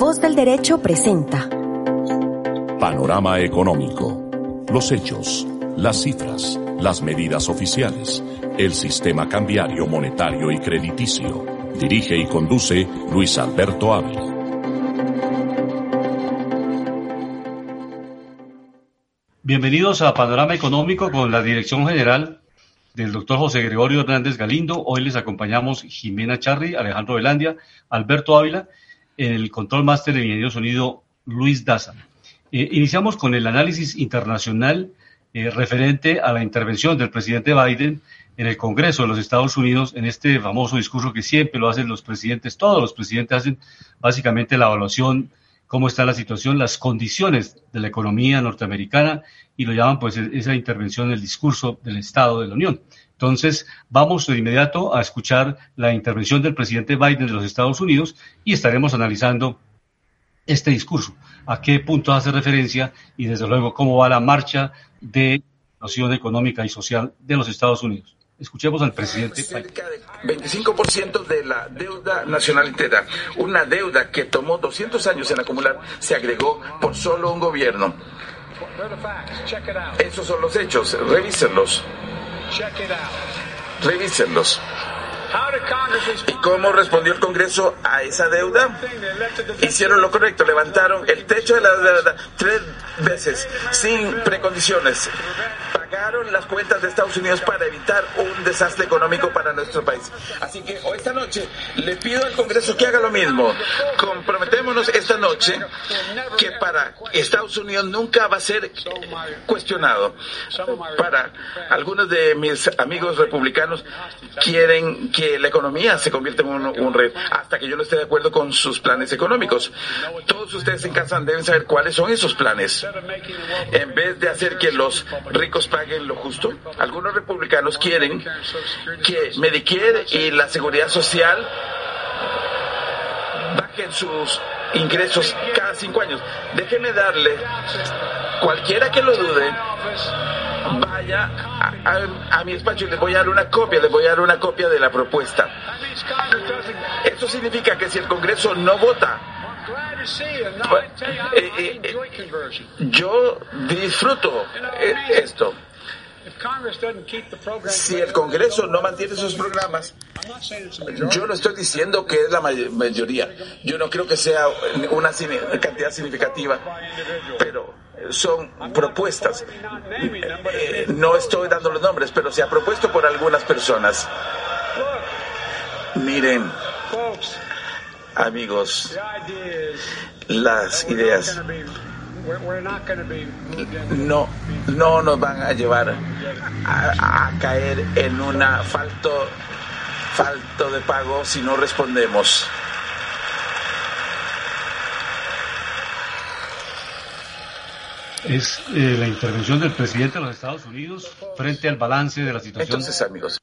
Voz del Derecho presenta Panorama Económico. Los hechos, las cifras, las medidas oficiales, el sistema cambiario, monetario y crediticio. Dirige y conduce Luis Alberto Ávila. Bienvenidos a Panorama Económico con la dirección general del doctor José Gregorio Hernández Galindo. Hoy les acompañamos Jimena Charri, Alejandro Velandia, Alberto Ávila el control máster de ingeniería sonido Luis Daza. Eh, iniciamos con el análisis internacional eh, referente a la intervención del presidente Biden en el Congreso de los Estados Unidos en este famoso discurso que siempre lo hacen los presidentes, todos los presidentes hacen básicamente la evaluación, cómo está la situación, las condiciones de la economía norteamericana y lo llaman pues esa intervención en el discurso del Estado de la Unión. Entonces, vamos de inmediato a escuchar la intervención del presidente Biden de los Estados Unidos y estaremos analizando este discurso, a qué punto hace referencia y desde luego cómo va la marcha de la situación económica y social de los Estados Unidos. Escuchemos al presidente. Cerca del 25% de la deuda nacional entera, una deuda que tomó 200 años en acumular, se agregó por solo un gobierno. Esos son los hechos, revísenlos. Revísenlos. ¿Y cómo respondió el Congreso a esa deuda? Hicieron lo correcto, levantaron el techo de la deuda tres veces, sin precondiciones pagaron las cuentas de Estados Unidos para evitar un desastre económico para nuestro país. Así que esta noche le pido al Congreso que haga lo mismo. Comprometémonos esta noche que para Estados Unidos nunca va a ser cuestionado. Para algunos de mis amigos republicanos quieren que la economía se convierta en un, un red hasta que yo no esté de acuerdo con sus planes económicos. Todos ustedes en casa deben saber cuáles son esos planes. En vez de hacer que los ricos paguen lo justo. Algunos republicanos quieren que Medicare y la seguridad social bajen sus ingresos cada cinco años. Déjeme darle, cualquiera que lo dude, vaya a, a, mi despacho y le voy a dar una copia, le voy a dar una copia de la propuesta. Eso significa que si el Congreso no vota, eh, eh, eh, yo disfruto esto. Si el Congreso no mantiene sus programas, yo no estoy diciendo que es la mayoría. Yo no creo que sea una cantidad significativa, pero son propuestas. No estoy dando los nombres, pero se ha propuesto por algunas personas. Miren, amigos, las ideas no, no nos van a llevar a, a caer en un falto, falto de pago si no respondemos. Es eh, la intervención del presidente de los Estados Unidos frente al balance de la situación. Entonces, amigos.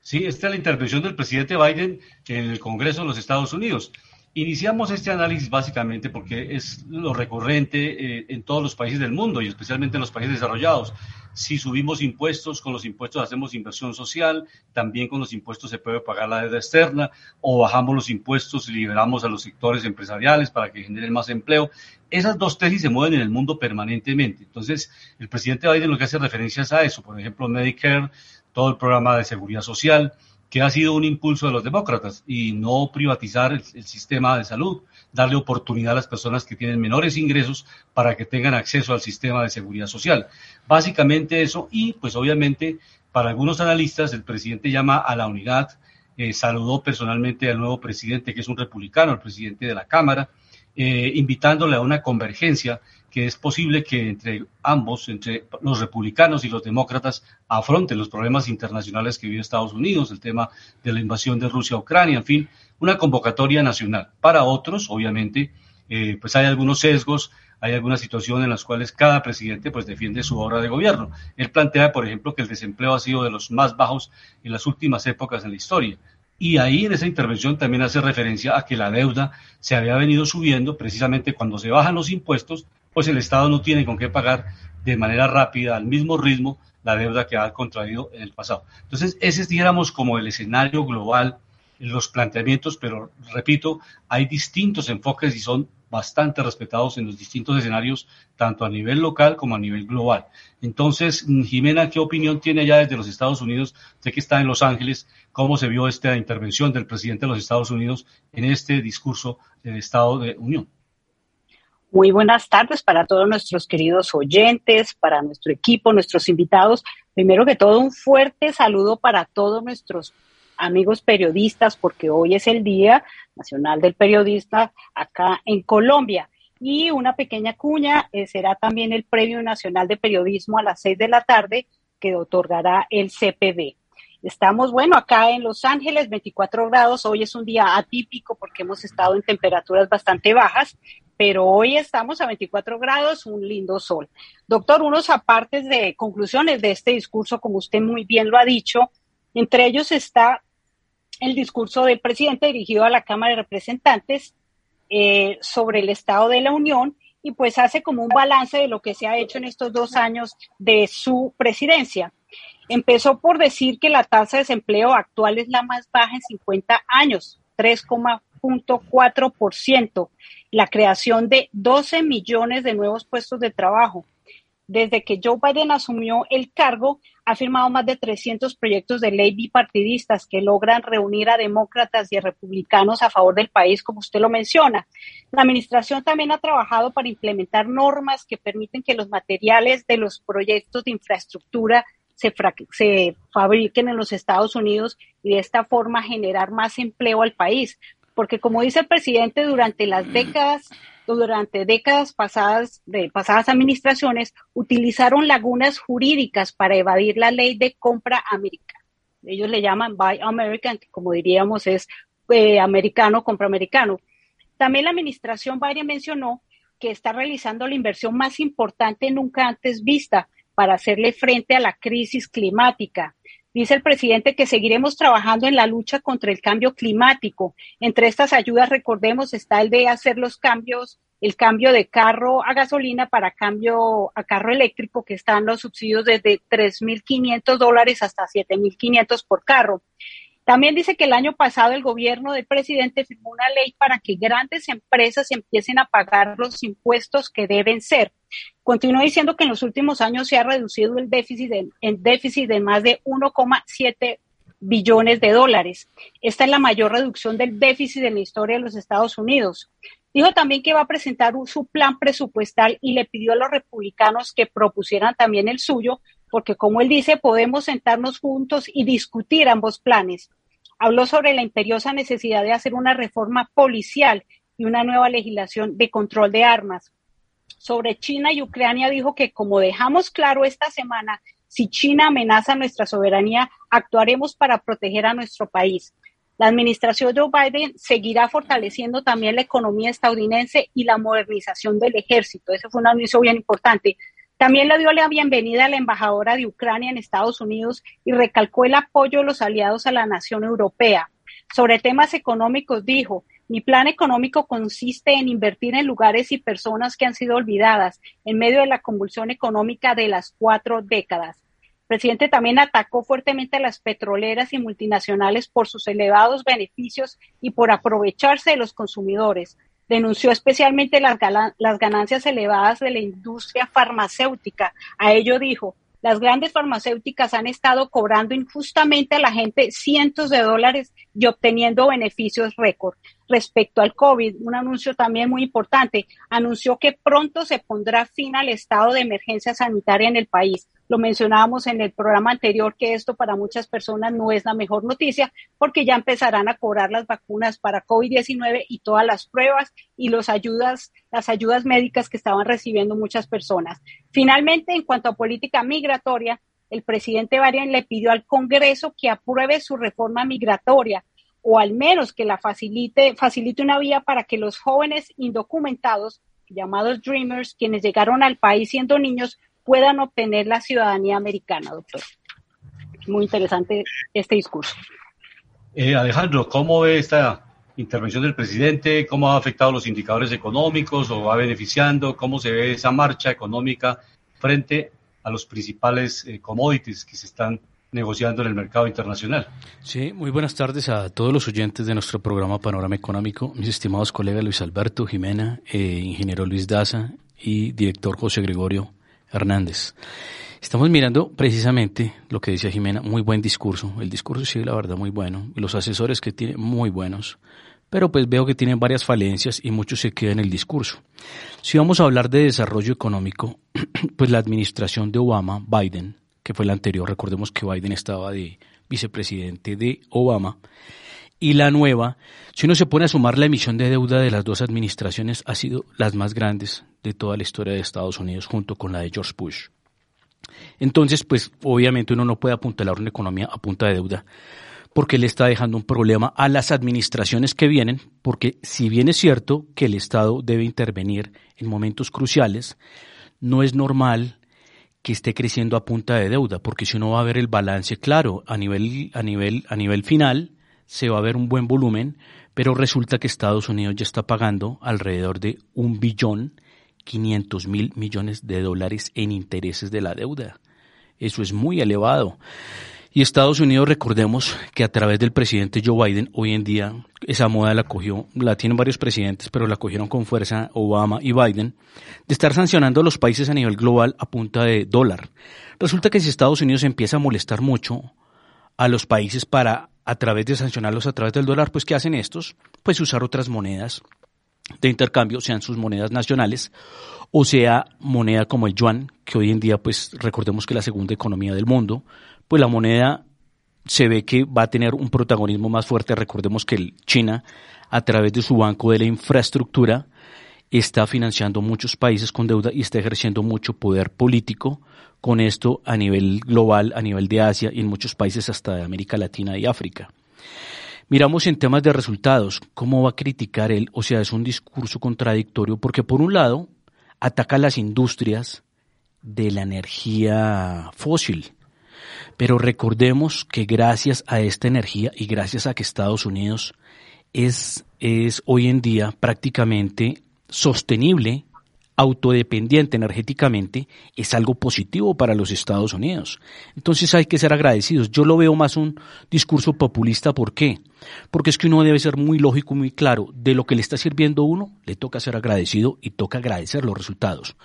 Sí, esta es la intervención del presidente Biden en el Congreso de los Estados Unidos. Iniciamos este análisis básicamente porque es lo recurrente eh, en todos los países del mundo y especialmente en los países desarrollados. Si subimos impuestos, con los impuestos hacemos inversión social, también con los impuestos se puede pagar la deuda externa o bajamos los impuestos y liberamos a los sectores empresariales para que generen más empleo. Esas dos tesis se mueven en el mundo permanentemente. Entonces, el presidente Biden lo que hace referencia es a eso, por ejemplo, Medicare, todo el programa de seguridad social, que ha sido un impulso de los demócratas, y no privatizar el, sistema de salud, darle oportunidad a las personas que tienen menores ingresos para que tengan acceso al sistema de seguridad social. Básicamente eso, y pues obviamente para algunos analistas el presidente llama a la unidad, eh, saludó personalmente al nuevo presidente, que es un republicano, el presidente de la Cámara, eh, invitándole a una convergencia que es posible que entre ambos, entre los republicanos y los demócratas, afronten los problemas internacionales que vive Estados Unidos, el tema de la invasión de Rusia a Ucrania, en fin, una convocatoria nacional. Para otros, obviamente, eh, pues hay algunos sesgos, hay algunas situaciones en las cuales cada presidente pues defiende su obra de gobierno. Él plantea, por ejemplo, que el desempleo ha sido de los más bajos en las últimas épocas en la historia. Y ahí en esa intervención también hace referencia a que la deuda se había venido subiendo precisamente cuando se bajan los impuestos, pues el Estado no tiene con qué pagar de manera rápida, al mismo ritmo, la deuda que ha contraído en el pasado. Entonces, ese es, dijéramos, como el escenario global, los planteamientos, pero repito, hay distintos enfoques y son bastante respetados en los distintos escenarios, tanto a nivel local como a nivel global. Entonces, Jimena, ¿qué opinión tiene ya desde los Estados Unidos? Sé que está en Los Ángeles, ¿cómo se vio esta intervención del presidente de los Estados Unidos en este discurso del Estado de Unión? Muy buenas tardes para todos nuestros queridos oyentes, para nuestro equipo, nuestros invitados. Primero que todo, un fuerte saludo para todos nuestros amigos periodistas, porque hoy es el Día Nacional del Periodista acá en Colombia. Y una pequeña cuña eh, será también el Premio Nacional de Periodismo a las seis de la tarde que otorgará el CPB. Estamos, bueno, acá en Los Ángeles, 24 grados. Hoy es un día atípico porque hemos estado en temperaturas bastante bajas, pero hoy estamos a 24 grados, un lindo sol. Doctor, unos apartes de conclusiones de este discurso, como usted muy bien lo ha dicho, entre ellos está el discurso del presidente dirigido a la Cámara de Representantes eh, sobre el Estado de la Unión y pues hace como un balance de lo que se ha hecho en estos dos años de su presidencia. Empezó por decir que la tasa de desempleo actual es la más baja en 50 años, 3,4%, la creación de 12 millones de nuevos puestos de trabajo, desde que Joe Biden asumió el cargo, ha firmado más de 300 proyectos de ley bipartidistas que logran reunir a demócratas y a republicanos a favor del país, como usted lo menciona. La administración también ha trabajado para implementar normas que permiten que los materiales de los proyectos de infraestructura se, se fabriquen en los Estados Unidos y de esta forma generar más empleo al país. Porque como dice el presidente, durante las décadas durante décadas pasadas de pasadas administraciones utilizaron lagunas jurídicas para evadir la ley de compra americana. Ellos le llaman Buy American, que como diríamos es eh, americano, compra americano. También la administración Biden mencionó que está realizando la inversión más importante nunca antes vista para hacerle frente a la crisis climática. Dice el presidente que seguiremos trabajando en la lucha contra el cambio climático. Entre estas ayudas, recordemos, está el de hacer los cambios, el cambio de carro a gasolina para cambio a carro eléctrico, que están los subsidios desde 3.500 dólares hasta 7.500 por carro. También dice que el año pasado el gobierno del presidente firmó una ley para que grandes empresas empiecen a pagar los impuestos que deben ser. Continúa diciendo que en los últimos años se ha reducido el déficit de, el déficit de más de 1,7 billones de dólares. Esta es la mayor reducción del déficit en la historia de los Estados Unidos. Dijo también que va a presentar su plan presupuestal y le pidió a los republicanos que propusieran también el suyo porque como él dice, podemos sentarnos juntos y discutir ambos planes. Habló sobre la imperiosa necesidad de hacer una reforma policial y una nueva legislación de control de armas. Sobre China y Ucrania dijo que como dejamos claro esta semana, si China amenaza nuestra soberanía, actuaremos para proteger a nuestro país. La administración de Joe Biden seguirá fortaleciendo también la economía estadounidense y la modernización del ejército. Ese fue un anuncio bien importante. También le dio la bienvenida a la embajadora de Ucrania en Estados Unidos y recalcó el apoyo de los aliados a la nación europea. Sobre temas económicos dijo, mi plan económico consiste en invertir en lugares y personas que han sido olvidadas en medio de la convulsión económica de las cuatro décadas. El presidente también atacó fuertemente a las petroleras y multinacionales por sus elevados beneficios y por aprovecharse de los consumidores denunció especialmente las, ganancias elevadas de la industria farmacéutica. A ello dijo, las grandes farmacéuticas han estado cobrando injustamente a la gente cientos de dólares y obteniendo beneficios récord. Respecto al COVID, un anuncio también muy importante, anunció que pronto se pondrá fin al estado de emergencia sanitaria en el país. Lo mencionábamos en el programa anterior que esto para muchas personas no es la mejor noticia porque ya empezarán a cobrar las vacunas para COVID-19 y todas las pruebas y los ayudas, las ayudas médicas que estaban recibiendo muchas personas. Finalmente, en cuanto a política migratoria, el presidente Biden le pidió al Congreso que apruebe su reforma migratoria o al menos que la facilite, facilite una vía para que los jóvenes indocumentados, llamados Dreamers, quienes llegaron al país siendo niños, puedan obtener la ciudadanía americana, doctor. Muy interesante este discurso. Eh, Alejandro, ¿cómo ve esta intervención del presidente? ¿Cómo ha afectado los indicadores económicos o va beneficiando? ¿Cómo se ve esa marcha económica frente a los principales eh, commodities que se están negociando en el mercado internacional. Sí, muy buenas tardes a todos los oyentes de nuestro programa Panorama Económico, mis estimados colegas Luis Alberto Jimena, eh, ingeniero Luis Daza y director José Gregorio Hernández. Estamos mirando precisamente lo que decía Jimena, muy buen discurso. El discurso sí, la verdad, muy bueno. Los asesores que tiene, muy buenos. Pero pues veo que tienen varias falencias y mucho se queda en el discurso. Si vamos a hablar de desarrollo económico, pues la administración de Obama, Biden, que fue la anterior, recordemos que Biden estaba de vicepresidente de Obama, y la nueva, si uno se pone a sumar la emisión de deuda de las dos administraciones, ha sido las más grandes de toda la historia de Estados Unidos, junto con la de George Bush. Entonces, pues obviamente uno no puede apuntalar una economía a punta de deuda, porque le está dejando un problema a las administraciones que vienen, porque si bien es cierto que el Estado debe intervenir en momentos cruciales, no es normal que esté creciendo a punta de deuda, porque si uno va a ver el balance, claro, a nivel, a nivel, a nivel final, se va a ver un buen volumen, pero resulta que Estados Unidos ya está pagando alrededor de un billón 500 mil millones de dólares en intereses de la deuda. Eso es muy elevado. Y Estados Unidos, recordemos que a través del presidente Joe Biden, hoy en día esa moda la cogió, la tienen varios presidentes, pero la cogieron con fuerza Obama y Biden, de estar sancionando a los países a nivel global a punta de dólar. Resulta que si Estados Unidos empieza a molestar mucho a los países para, a través de sancionarlos a través del dólar, pues ¿qué hacen estos? Pues usar otras monedas de intercambio, sean sus monedas nacionales o sea moneda como el yuan, que hoy en día pues recordemos que es la segunda economía del mundo, pues la moneda se ve que va a tener un protagonismo más fuerte. Recordemos que China, a través de su banco de la infraestructura, está financiando muchos países con deuda y está ejerciendo mucho poder político con esto a nivel global, a nivel de Asia y en muchos países hasta de América Latina y África. Miramos en temas de resultados, cómo va a criticar él, o sea, es un discurso contradictorio, porque por un lado ataca las industrias de la energía fósil, pero recordemos que gracias a esta energía y gracias a que Estados Unidos es, es hoy en día prácticamente sostenible autodependiente energéticamente es algo positivo para los Estados Unidos. Entonces hay que ser agradecidos. Yo lo veo más un discurso populista. ¿Por qué? Porque es que uno debe ser muy lógico, muy claro. De lo que le está sirviendo uno, le toca ser agradecido y toca agradecer los resultados.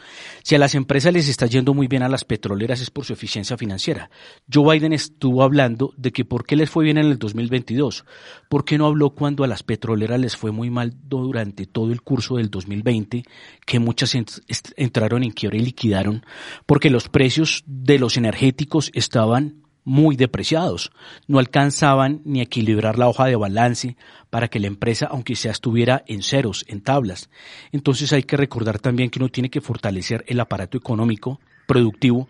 Si a las empresas les está yendo muy bien a las petroleras es por su eficiencia financiera. Joe Biden estuvo hablando de que por qué les fue bien en el 2022. ¿Por qué no habló cuando a las petroleras les fue muy mal durante todo el curso del 2020? Que muchas entraron en quiebra y liquidaron porque los precios de los energéticos estaban muy depreciados. No alcanzaban ni a equilibrar la hoja de balance para que la empresa, aunque sea estuviera en ceros, en tablas. Entonces hay que recordar también que uno tiene que fortalecer el aparato económico, productivo,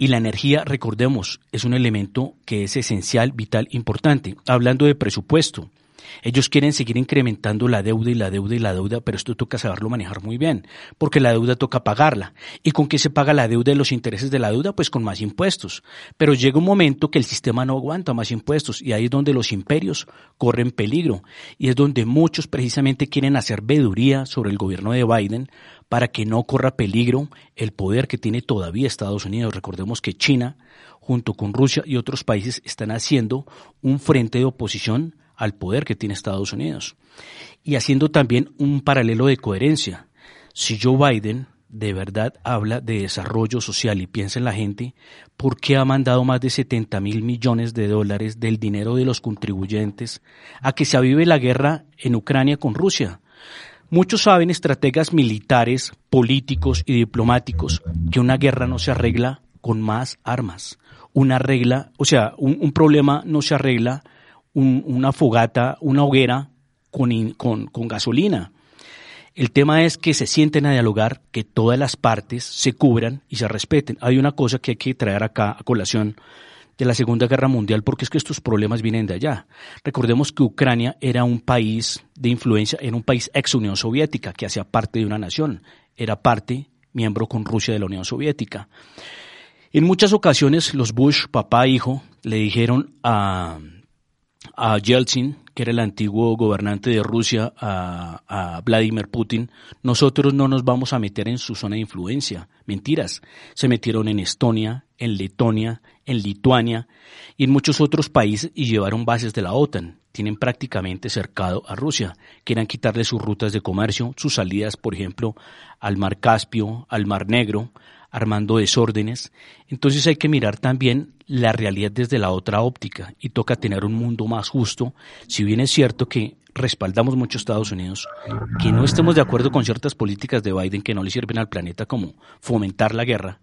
y la energía, recordemos, es un elemento que es esencial, vital, importante. Hablando de presupuesto, ellos quieren seguir incrementando la deuda y la deuda y la deuda, pero esto toca saberlo manejar muy bien, porque la deuda toca pagarla. ¿Y con qué se paga la deuda y los intereses de la deuda? Pues con más impuestos. Pero llega un momento que el sistema no aguanta más impuestos y ahí es donde los imperios corren peligro y es donde muchos precisamente quieren hacer veduría sobre el gobierno de Biden para que no corra peligro el poder que tiene todavía Estados Unidos. Recordemos que China, junto con Rusia y otros países, están haciendo un frente de oposición al poder que tiene Estados Unidos. Y haciendo también un paralelo de coherencia. Si Joe Biden de verdad habla de desarrollo social y piensa en la gente, ¿por qué ha mandado más de 70 mil millones de dólares del dinero de los contribuyentes a que se avive la guerra en Ucrania con Rusia? Muchos saben, estrategas militares, políticos y diplomáticos, que una guerra no se arregla con más armas. Una regla, o sea, un, un problema no se arregla una fogata, una hoguera con, con, gasolina. El tema es que se sienten a dialogar, que todas las partes se cubran y se respeten. Hay una cosa que hay que traer acá a colación de la Segunda Guerra Mundial, porque es que estos problemas vienen de allá. Recordemos que Ucrania era un país de influencia, era un país ex Unión Soviética, que hacía parte de una nación, era parte, miembro con Rusia de la Unión Soviética. En muchas ocasiones los Bush, papá e hijo, le dijeron a, a Yeltsin, que era el antiguo gobernante de Rusia, a, Vladimir Putin, nosotros no nos vamos a meter en su zona de influencia. Mentiras. Se metieron en Estonia, en Letonia, en Lituania y en muchos otros países y llevaron bases de la OTAN. Tienen prácticamente cercado a Rusia. Quieran quitarle sus rutas de comercio, sus salidas, por ejemplo, al Mar Caspio, al Mar Negro, armando desórdenes. Entonces hay que mirar también la realidad desde la otra óptica y toca tener un mundo más justo. Si bien es cierto que respaldamos mucho a Estados Unidos, que no estemos de acuerdo con ciertas políticas de Biden que no le sirven al planeta como fomentar la guerra,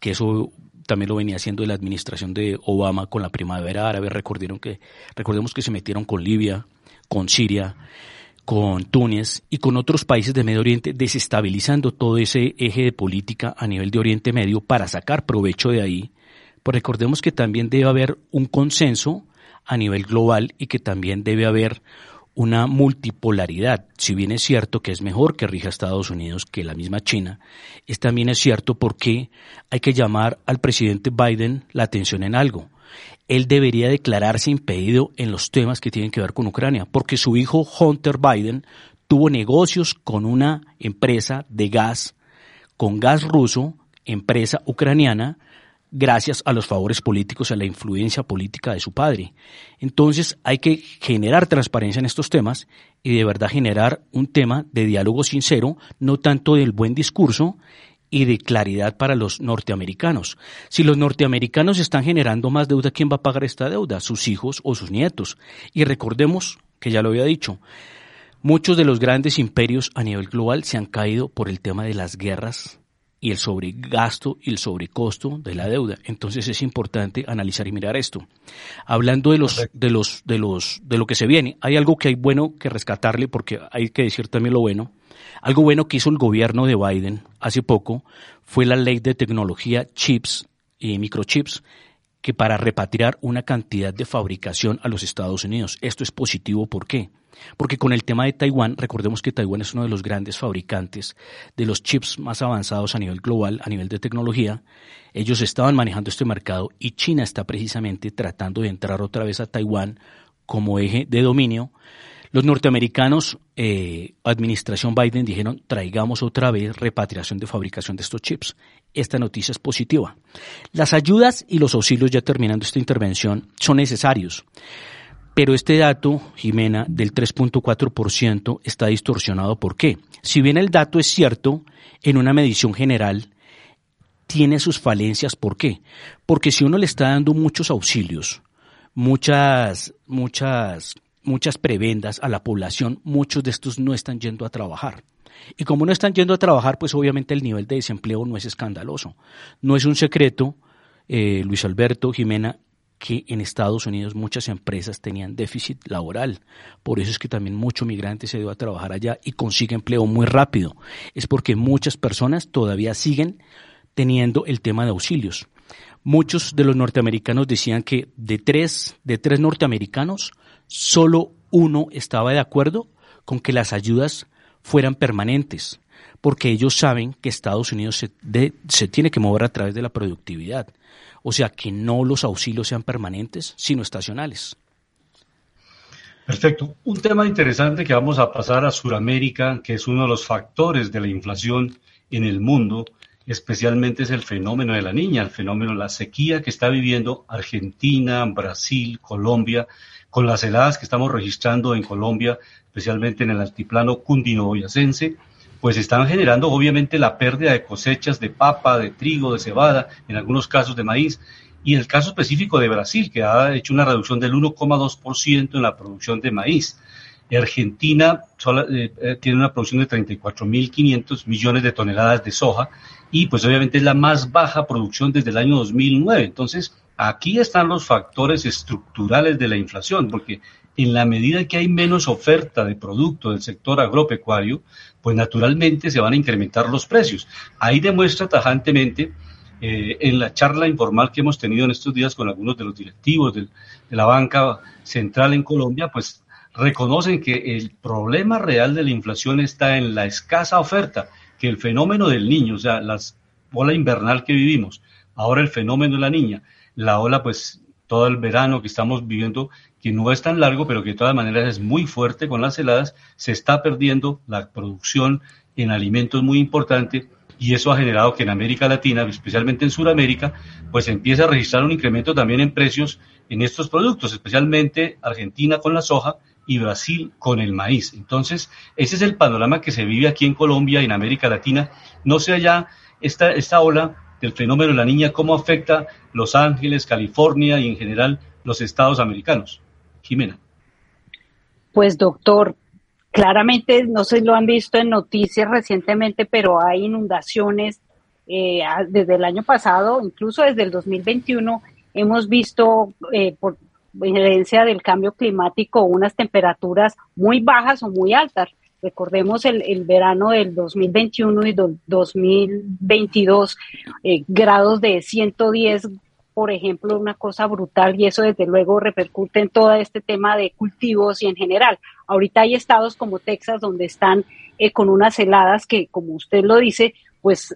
que eso también lo venía haciendo la administración de Obama con la primavera árabe, recordieron que, recordemos que se metieron con Libia, con Siria, con Túnez y con otros países de Medio Oriente, desestabilizando todo ese eje de política a nivel de Oriente Medio para sacar provecho de ahí. Pues recordemos que también debe haber un consenso a nivel global y que también debe haber una multipolaridad. Si bien es cierto que es mejor que rija Estados Unidos que la misma China, es también cierto porque hay que llamar al presidente Biden la atención en algo él debería declararse impedido en los temas que tienen que ver con Ucrania, porque su hijo Hunter Biden tuvo negocios con una empresa de gas, con gas ruso, empresa ucraniana, gracias a los favores políticos, a la influencia política de su padre. Entonces hay que generar transparencia en estos temas y de verdad generar un tema de diálogo sincero, no tanto del buen discurso, y de claridad para los norteamericanos. Si los norteamericanos están generando más deuda, ¿quién va a pagar esta deuda? Sus hijos o sus nietos. Y recordemos, que ya lo había dicho, muchos de los grandes imperios a nivel global se han caído por el tema de las guerras y el sobregasto y el sobrecosto de la deuda. Entonces es importante analizar y mirar esto. Hablando de los, de los, de los, de lo que se viene, hay algo que hay bueno que rescatarle porque hay que decir también lo bueno algo bueno que hizo el gobierno de Biden hace poco fue la ley de tecnología chips y microchips que para repatriar una cantidad de fabricación a los Estados Unidos. Esto es positivo, ¿por qué? Porque con el tema de Taiwán, recordemos que Taiwán es uno de los grandes fabricantes de los chips más avanzados a nivel global, a nivel de tecnología. Ellos estaban manejando este mercado y China está precisamente tratando de entrar otra vez a Taiwán como eje de dominio los norteamericanos, eh, administración Biden, dijeron traigamos otra vez repatriación de fabricación de estos chips. Esta noticia es positiva. Las ayudas y los auxilios, ya terminando esta intervención, son necesarios. Pero este dato, Jimena, del 3.4% está distorsionado. ¿Por qué? Si bien el dato es cierto, en una medición general, tiene sus falencias. ¿Por qué? Porque si uno le está dando muchos auxilios, muchas, muchas muchas prebendas a la población, muchos de estos no están yendo a trabajar. Y como no están yendo a trabajar, pues obviamente el nivel de desempleo no es escandaloso. No es un secreto, eh, Luis Alberto, Jimena, que en Estados Unidos muchas empresas tenían déficit laboral. Por eso es que también mucho migrante se dio a trabajar allá y consigue empleo muy rápido. Es porque muchas personas todavía siguen teniendo el tema de auxilios. Muchos de los norteamericanos decían que de tres, de tres norteamericanos, solo uno estaba de acuerdo con que las ayudas fueran permanentes, porque ellos saben que Estados Unidos se, se, tiene que mover a través de la productividad. O sea, que no los auxilios sean permanentes, sino estacionales. Perfecto. Un tema interesante que vamos a pasar a Sudamérica, que es uno de los factores de la inflación en el mundo, especialmente es el fenómeno de la niña, el fenómeno de la sequía que está viviendo Argentina, Brasil, Colombia, con las heladas que estamos registrando en Colombia, especialmente en el altiplano cundinaboyacense, pues están generando obviamente la pérdida de cosechas de papa, de trigo, de cebada, en algunos casos de maíz, y el caso específico de Brasil, que ha hecho una reducción del 1,2% en la producción de maíz. Argentina eh, eh, tiene una producción de 34.500 millones de toneladas de soja y pues obviamente es la más baja producción desde el año 2009. Entonces, Aquí están los factores estructurales de la inflación, porque en la medida que hay menos oferta de producto del sector agropecuario, pues naturalmente se van a incrementar los precios. Ahí demuestra tajantemente eh, en la charla informal que hemos tenido en estos días con algunos de los directivos de la banca central en Colombia, pues reconocen que el problema real de la inflación está en la escasa oferta, que el fenómeno del niño, o sea, la ola invernal que vivimos, ahora el fenómeno de la niña, la ola pues todo el verano que estamos viviendo, que no es tan largo, pero que de todas maneras es muy fuerte con las heladas, se está perdiendo la producción en alimentos muy importante y eso ha generado que en América Latina, especialmente en Sudamérica, pues empiece a registrar un incremento también en precios en estos productos, especialmente Argentina con la soja y Brasil con el maíz. Entonces, ese es el panorama que se vive aquí en Colombia y en América Latina. No sé allá esta, esta ola del fenómeno de la niña, cómo afecta Los Ángeles, California y en general los estados americanos. Jimena. Pues doctor, claramente no si lo han visto en noticias recientemente, pero hay inundaciones eh, desde el año pasado, incluso desde el 2021, hemos visto eh, por herencia del cambio climático unas temperaturas muy bajas o muy altas. Recordemos el, el verano del 2021 y 2022, eh, grados de 110, por ejemplo, una cosa brutal y eso desde luego repercute en todo este tema de cultivos y en general. Ahorita hay estados como Texas donde están eh, con unas heladas que, como usted lo dice, pues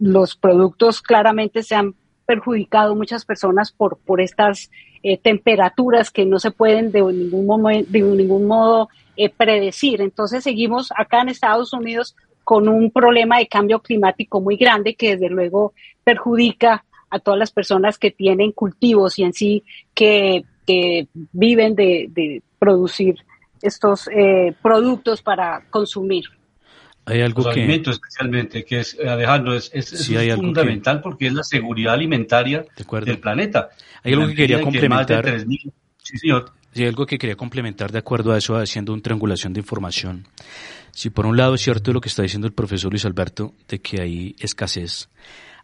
los productos claramente se han perjudicado muchas personas por, por estas eh, temperaturas que no se pueden de ningún, momento, de ningún modo eh, predecir. Entonces seguimos acá en Estados Unidos con un problema de cambio climático muy grande que desde luego perjudica a todas las personas que tienen cultivos y en sí que, viven de, producir estos eh, productos para consumir. Hay algo Los que... alimentos especialmente, que es, Alejandro, es, es, fundamental porque es la seguridad alimentaria del planeta. Hay algo que quería complementar. sí, señor. Sí, algo que quería complementar de acuerdo a eso, haciendo una triangulación de información. Si por un lado es cierto lo que está diciendo el profesor Luis Alberto, de que hay escasez,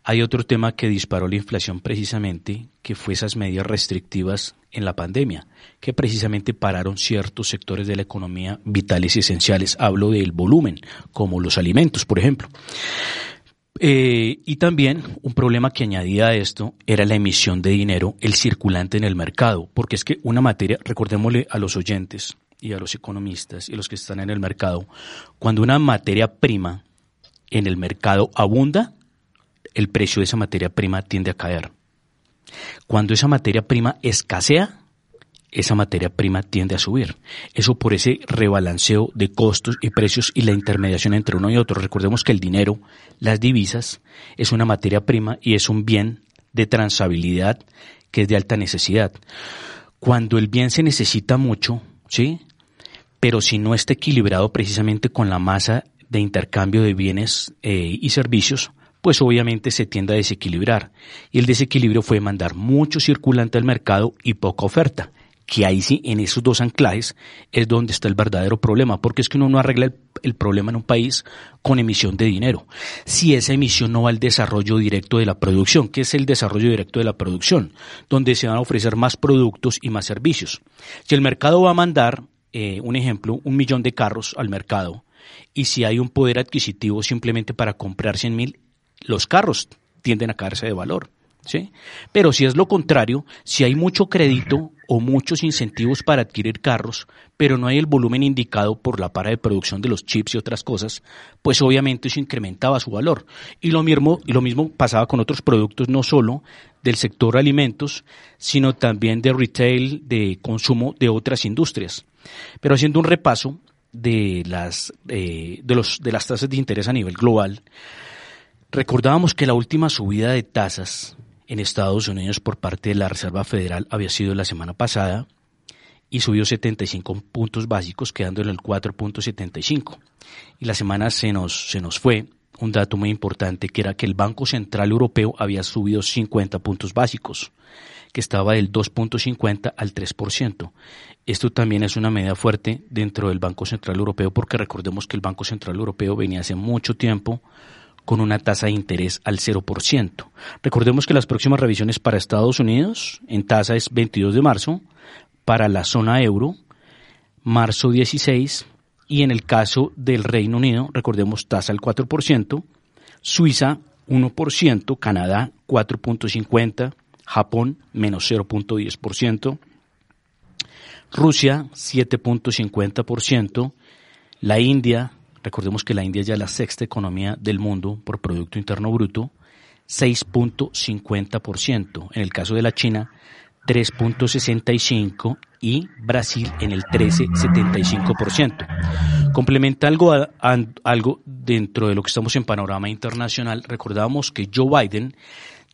hay otro tema que disparó la inflación precisamente, que fue esas medidas restrictivas en la pandemia, que precisamente pararon ciertos sectores de la economía vitales y esenciales. Hablo del volumen, como los alimentos, por ejemplo. Eh, y también un problema que añadía a esto era la emisión de dinero, el circulante en el mercado, porque es que una materia, recordémosle a los oyentes y a los economistas y los que están en el mercado, cuando una materia prima en el mercado abunda, el precio de esa materia prima tiende a caer. Cuando esa materia prima escasea, esa materia prima tiende a subir. Eso por ese rebalanceo de costos y precios y la intermediación entre uno y otro. Recordemos que el dinero, las divisas, es una materia prima y es un bien de transabilidad que es de alta necesidad. Cuando el bien se necesita mucho, ¿sí? Pero si no está equilibrado precisamente con la masa de intercambio de bienes eh, y servicios, pues obviamente se tiende a desequilibrar. Y el desequilibrio fue mandar mucho circulante al mercado y poca oferta, que ahí sí, en esos dos anclajes, es donde está el verdadero problema, porque es que uno no arregla el, problema en un país con emisión de dinero. Si esa emisión no va al desarrollo directo de la producción, ¿qué es el desarrollo directo de la producción? Donde se van a ofrecer más productos y más servicios. Si el mercado va a mandar, eh, un ejemplo, un millón de carros al mercado, y si hay un poder adquisitivo simplemente para comprar 100 mil, los carros tienden a caerse de valor. ¿sí? Pero si es lo contrario, si hay mucho crédito o muchos incentivos para adquirir carros, pero no hay el volumen indicado por la para de producción de los chips y otras cosas, pues obviamente eso incrementaba su valor. Y lo mismo, lo mismo pasaba con otros productos, no solo del sector alimentos, sino también de retail, de consumo de otras industrias. Pero haciendo un repaso de las, eh, de los, de las tasas de interés a nivel global, Recordábamos que la última subida de tasas en Estados Unidos por parte de la Reserva Federal había sido la semana pasada y subió 75 puntos básicos quedando en el 4.75. Y la semana se nos, se nos fue un dato muy importante que era que el Banco Central Europeo había subido 50 puntos básicos, que estaba del 2.50 al 3%. Esto también es una medida fuerte dentro del Banco Central Europeo porque recordemos que el Banco Central Europeo venía hace mucho tiempo con una tasa de interés al 0%. Recordemos que las próximas revisiones para Estados Unidos en tasa es 22 de marzo, para la zona euro, marzo 16, y en el caso del Reino Unido, recordemos tasa al 4%, Suiza 1%, Canadá 4.50%, Japón menos 0.10%, Rusia 7.50%, la India Recordemos que la India es ya la sexta economía del mundo por Producto Interno Bruto, 6.50%. En el caso de la China, 3.65% y Brasil en el 13.75%. Complementa algo, algo dentro de lo que estamos en panorama internacional. Recordamos que Joe Biden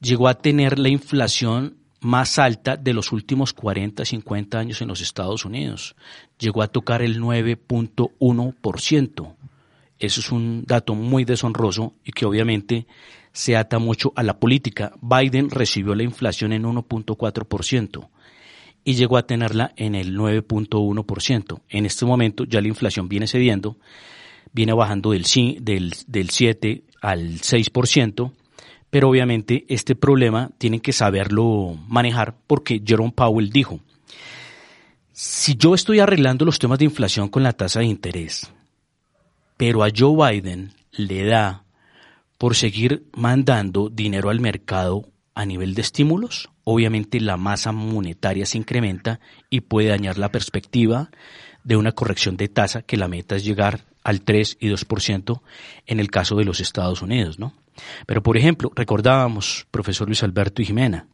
llegó a tener la inflación más alta de los últimos 40, 50 años en los Estados Unidos. Llegó a tocar el 9.1%. Eso es un dato muy deshonroso y que obviamente se ata mucho a la política. Biden recibió la inflación en 1.4% y llegó a tenerla en el 9.1%. En este momento ya la inflación viene cediendo, viene bajando del, del, del 7 al 6%, pero obviamente este problema tienen que saberlo manejar porque Jerome Powell dijo, si yo estoy arreglando los temas de inflación con la tasa de interés, pero a Joe Biden le da por seguir mandando dinero al mercado a nivel de estímulos, obviamente la masa monetaria se incrementa y puede dañar la perspectiva de una corrección de tasa que la meta es llegar al 3 y 2% en el caso de los Estados Unidos, ¿no? Pero por ejemplo, recordábamos, profesor Luis Alberto y Jimena,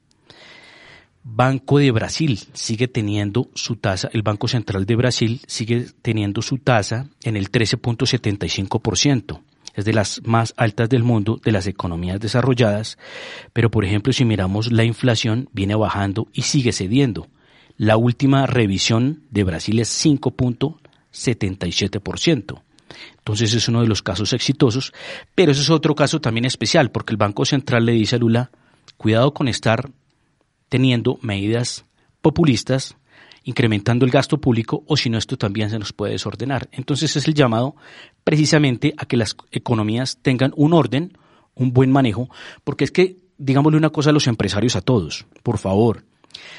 Banco de Brasil sigue teniendo su tasa, el Banco Central de Brasil sigue teniendo su tasa en el 13.75%. Es de las más altas del mundo, de las economías desarrolladas, pero por ejemplo si miramos la inflación viene bajando y sigue cediendo. La última revisión de Brasil es 5.77%. Entonces es uno de los casos exitosos, pero ese es otro caso también especial, porque el Banco Central le dice a Lula, cuidado con estar teniendo medidas populistas, incrementando el gasto público, o si no, esto también se nos puede desordenar. Entonces es el llamado precisamente a que las economías tengan un orden, un buen manejo, porque es que, digámosle una cosa a los empresarios, a todos, por favor,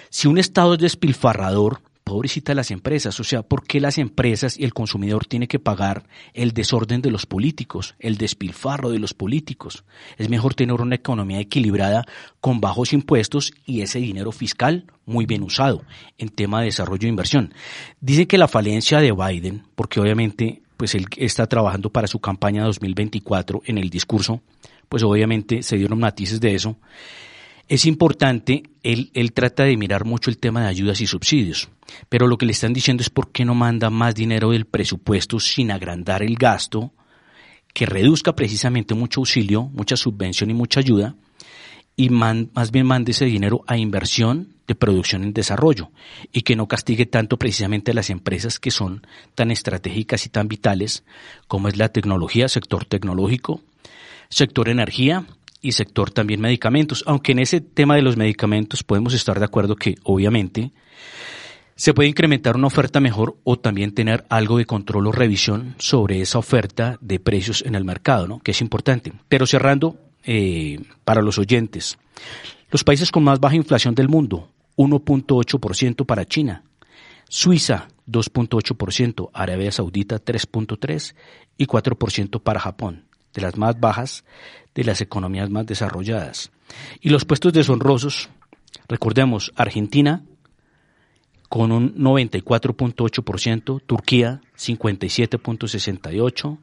si un Estado es despilfarrador, pobrecita las empresas, o sea, ¿por qué las empresas y el consumidor tiene que pagar el desorden de los políticos, el despilfarro de los políticos? Es mejor tener una economía equilibrada con bajos impuestos y ese dinero fiscal muy bien usado en tema de desarrollo e inversión. Dice que la falencia de Biden, porque obviamente pues él está trabajando para su campaña 2024 en el discurso, pues obviamente se dieron matices de eso, es importante, él, él trata de mirar mucho el tema de ayudas y subsidios, pero lo que le están diciendo es por qué no manda más dinero del presupuesto sin agrandar el gasto, que reduzca precisamente mucho auxilio, mucha subvención y mucha ayuda, y más bien mande ese dinero a inversión de producción en desarrollo y que no castigue tanto precisamente a las empresas que son tan estratégicas y tan vitales como es la tecnología, sector tecnológico, sector energía y sector también medicamentos, aunque en ese tema de los medicamentos podemos estar de acuerdo que obviamente se puede incrementar una oferta mejor o también tener algo de control o revisión sobre esa oferta de precios en el mercado, ¿no? que es importante. Pero cerrando, eh, para los oyentes, los países con más baja inflación del mundo, 1.8% para China, Suiza 2.8%, Arabia Saudita 3.3% y 4% para Japón de las más bajas de las economías más desarrolladas. Y los puestos deshonrosos, recordemos, Argentina con un 94.8%, Turquía 57.68%,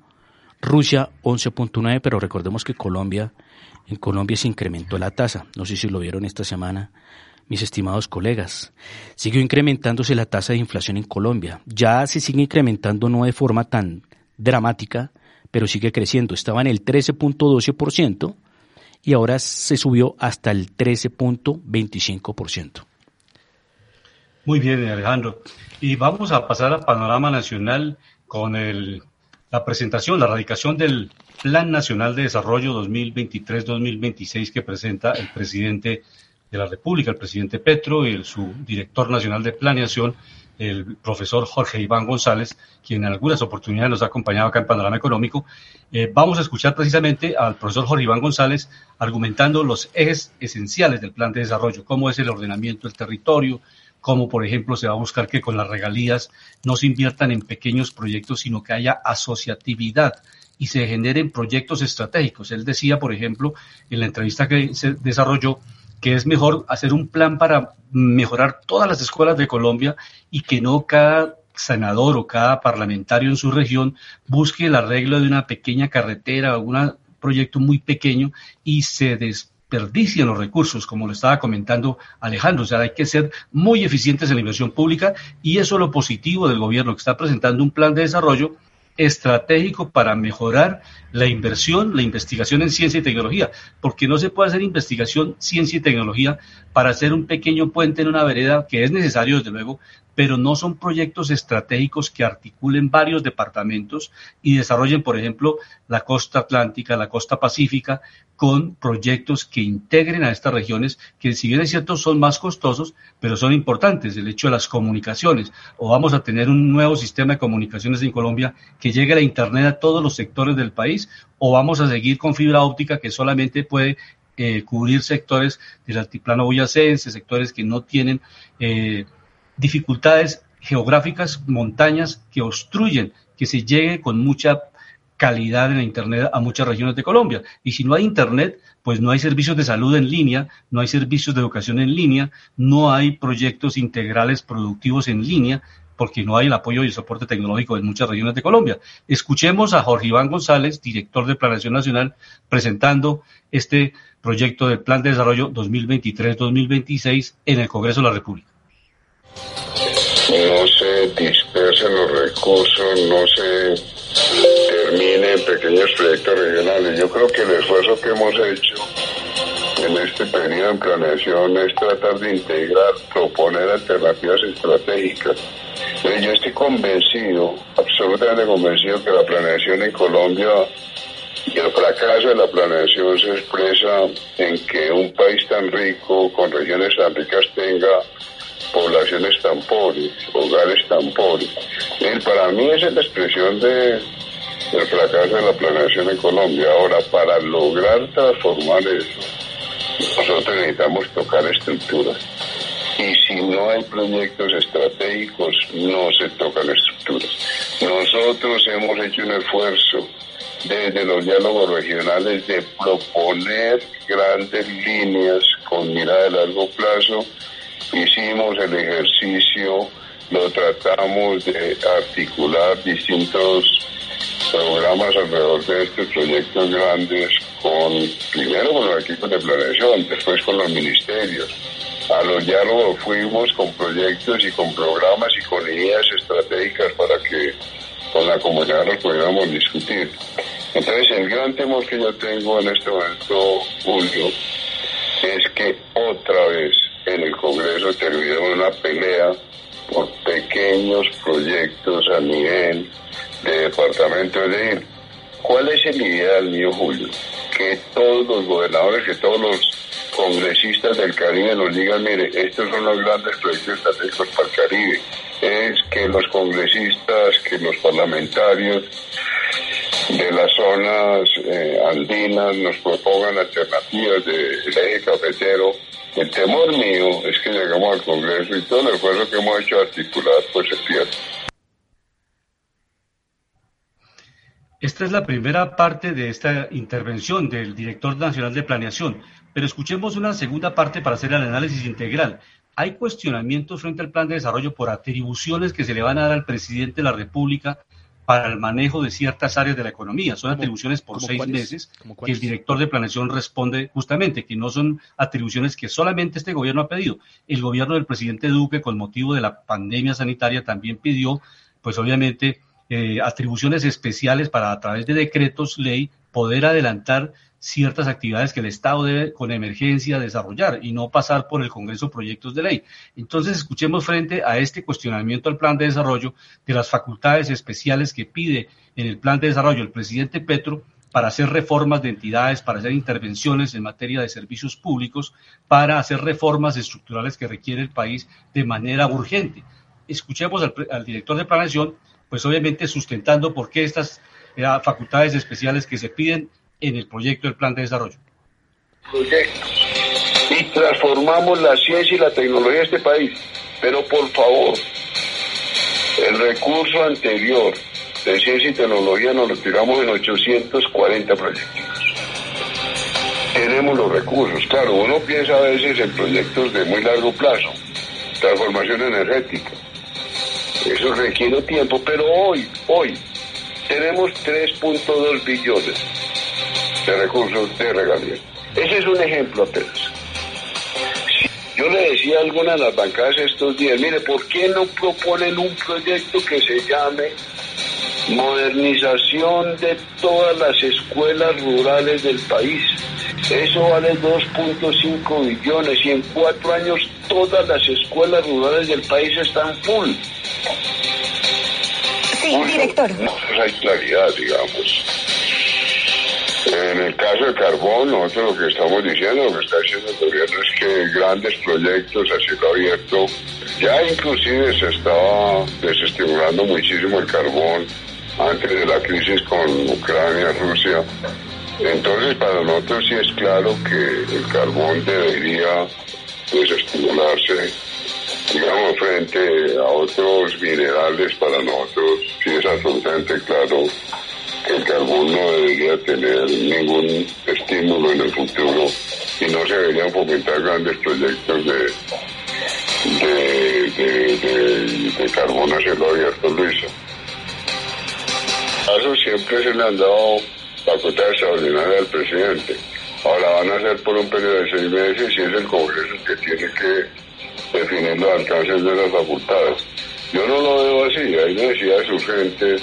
Rusia 11.9%, pero recordemos que Colombia, en Colombia se incrementó la tasa, no sé si lo vieron esta semana, mis estimados colegas. Siguió incrementándose la tasa de inflación en Colombia. Ya se sigue incrementando no de forma tan dramática, pero sigue creciendo. Estaba en el 13.12% y ahora se subió hasta el 13.25%. Muy bien, Alejandro. Y vamos a pasar al panorama nacional con el, la presentación, la radicación del Plan Nacional de Desarrollo 2023-2026 que presenta el presidente de la República, el presidente Petro y el, su director nacional de planeación, el profesor Jorge Iván González, quien en algunas oportunidades nos ha acompañado acá en Panorama Económico. Eh, vamos a escuchar precisamente al profesor Jorge Iván González argumentando los ejes esenciales del plan de desarrollo, cómo es el ordenamiento del territorio, cómo, por ejemplo, se va a buscar que con las regalías no se inviertan en pequeños proyectos, sino que haya asociatividad y se generen proyectos estratégicos. Él decía, por ejemplo, en la entrevista que se desarrolló, que es mejor hacer un plan para mejorar todas las escuelas de Colombia y que no cada senador o cada parlamentario en su región busque el arreglo de una pequeña carretera o un proyecto muy pequeño y se desperdicien los recursos, como lo estaba comentando Alejandro. O sea, hay que ser muy eficientes en la inversión pública y eso es lo positivo del gobierno que está presentando un plan de desarrollo estratégico para mejorar la inversión, la investigación en ciencia y tecnología, porque no se puede hacer investigación, ciencia y tecnología para hacer un pequeño puente en una vereda, que es necesario desde luego, pero no son proyectos estratégicos que articulen varios departamentos y desarrollen, por ejemplo, la costa atlántica, la costa pacífica, con proyectos que integren a estas regiones, que si bien es cierto son más costosos, pero son importantes. El hecho de las comunicaciones, o vamos a tener un nuevo sistema de comunicaciones en Colombia que llegue a la Internet a todos los sectores del país, o vamos a seguir con fibra óptica que solamente puede eh, cubrir sectores del altiplano boyacense, sectores que no tienen eh, dificultades geográficas, montañas que obstruyen que se llegue con mucha calidad en la Internet a muchas regiones de Colombia. Y si no hay Internet, pues no hay servicios de salud en línea, no hay servicios de educación en línea, no hay proyectos integrales productivos en línea, porque no hay el apoyo y el soporte tecnológico en muchas regiones de Colombia. Escuchemos a Jorge Iván González, director de Planación Nacional, presentando este proyecto del Plan de Desarrollo 2023-2026 en el Congreso de la República. No se dispersen los recursos, no se termine en pequeños proyectos regionales. Yo creo que el esfuerzo que hemos hecho en este periodo de planeación es tratar de integrar, proponer alternativas estratégicas. yo estoy convencido, absolutamente convencido que la planeación en Colombia y el fracaso de la planeación se expresa en que un país tan rico, con regiones tan ricas, tenga poblaciones tan pobres, hogares tan pobres. para mí esa es la expresión de, del fracaso de la planeación en Colombia. Ahora, para lograr transformar eso, nosotros necesitamos tocar estructuras. Y si no hay proyectos estratégicos, no se tocan estructuras. Nosotros hemos hecho un esfuerzo desde los diálogos regionales de proponer grandes líneas con mirada de largo plazo hicimos el ejercicio, lo tratamos de articular distintos programas alrededor de estos proyectos grandes con, primero con los equipos de planeación, después con los ministerios. A los diálogos fuimos con proyectos y con programas y con ideas estratégicas para que con la comunidad nos pudiéramos discutir. Entonces, el gran temor que yo tengo en este momento, Julio, es que otra vez en el Congreso terminó una pelea por pequeños proyectos a nivel de departamento. Decir, ¿cuál es el ideal mío, Julio? Que todos los gobernadores, que todos los congresistas del Caribe nos digan, mire, estos son los grandes proyectos estratégicos para el Caribe. Es que los congresistas, que los parlamentarios de las zonas eh, andinas nos propongan alternativas del eje cafetero el temor mío es que llegamos al Congreso y todo el esfuerzo que hemos hecho articular pues se pierde. Esta es la primera parte de esta intervención del director nacional de planeación, pero escuchemos una segunda parte para hacer el análisis integral. Hay cuestionamientos frente al plan de desarrollo por atribuciones que se le van a dar al presidente de la República para el manejo de ciertas áreas de la economía. Son atribuciones por seis meses que el director de planeación responde justamente, que no son atribuciones que solamente este gobierno ha pedido. El gobierno del presidente Duque, con motivo de la pandemia sanitaria, también pidió, pues obviamente, eh, atribuciones especiales para a través de decretos ley poder adelantar ciertas actividades que el Estado debe con emergencia desarrollar y no pasar por el Congreso proyectos de ley. Entonces, escuchemos frente a este cuestionamiento al plan de desarrollo de las facultades especiales que pide en el plan de desarrollo el presidente Petro para hacer reformas de entidades, para hacer intervenciones en materia de servicios públicos, para hacer reformas estructurales que requiere el país de manera urgente. Escuchemos al, director de planeación, pues obviamente sustentando por qué estas eh, facultades especiales que se piden en el proyecto del plan de desarrollo. Y transformamos la ciencia y la tecnología de este país. Pero por favor, el recurso anterior de ciencia y tecnología nos lo tiramos en 840 proyectos. Tenemos los recursos. Claro, uno piensa a veces en proyectos de muy largo plazo, transformación energética. Eso requiere tiempo, pero hoy, hoy, tenemos 3.2 billones de recursos de regalías. Ese es un ejemplo apenas. Yo le decía a algunas de las bancadas estos días, mire, ¿por qué no proponen un proyecto que se llame modernización de todas las escuelas rurales del país? Eso vale 2.5 billones y en cuatro años todas las escuelas rurales del país están full. Sí, director. No, hay claridad, digamos. En el caso de carbón, nosotros lo que estamos diciendo, lo que está diciendo el gobierno es que grandes proyectos a cielo abierto, ya inclusive se estaba desestimulando muchísimo el carbón antes de la crisis con Ucrania, Rusia. Entonces, para nosotros sí es claro que el carbón debería desestimularse, digamos, frente a otros minerales para nosotros, sí es absolutamente claro que el carbón no debería tener ningún estímulo en el futuro y no se deberían fomentar grandes proyectos de, de, de, carbón a cielo abierto, Luisa. Eso siempre se le han dado facultad extraordinaria al presidente. Ahora van a ser por un periodo de seis meses y es el Congreso el que tiene que definir los alcances de las facultades. Yo no lo veo así, hay necesidades urgentes,